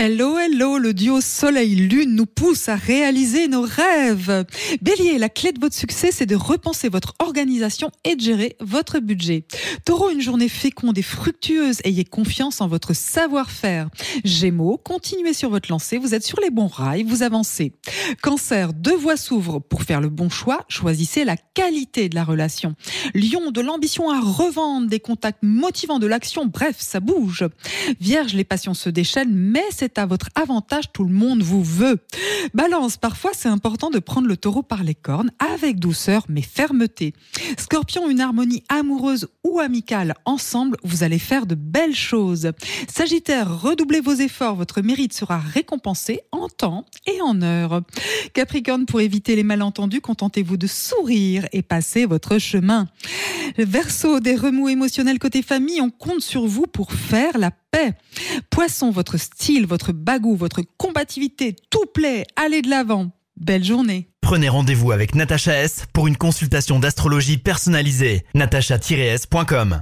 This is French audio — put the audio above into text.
Hello, hello, le duo Soleil-Lune nous pousse à réaliser nos rêves. Bélier, la clé de votre succès, c'est de repenser votre organisation et de gérer votre budget. Taureau, une journée féconde et fructueuse, ayez confiance en votre savoir-faire. Gémeaux, continuez sur votre lancée, vous êtes sur les bons rails, vous avancez. Cancer, deux voies s'ouvrent. Pour faire le bon choix, choisissez la qualité de la relation. Lion, de l'ambition à revendre, des contacts motivants, de l'action, bref, ça bouge. Vierge, les passions se déchaînent, mais c'est à votre avantage, tout le monde vous veut. Balance, parfois c'est important de prendre le taureau par les cornes, avec douceur mais fermeté. Scorpion, une harmonie amoureuse ou amicale ensemble, vous allez faire de belles choses. Sagittaire, redoublez vos efforts, votre mérite sera récompensé en temps et en heure. Capricorne, pour éviter les malentendus, contentez-vous de sourire et passez votre chemin. Verseau, des remous émotionnels côté famille, on compte sur vous pour faire la paix. Poisson, votre style, votre bagou, votre combativité, tout plaît, allez de l'avant. Belle journée. Prenez rendez-vous avec Natacha S pour une consultation d'astrologie personnalisée. natacha-s.com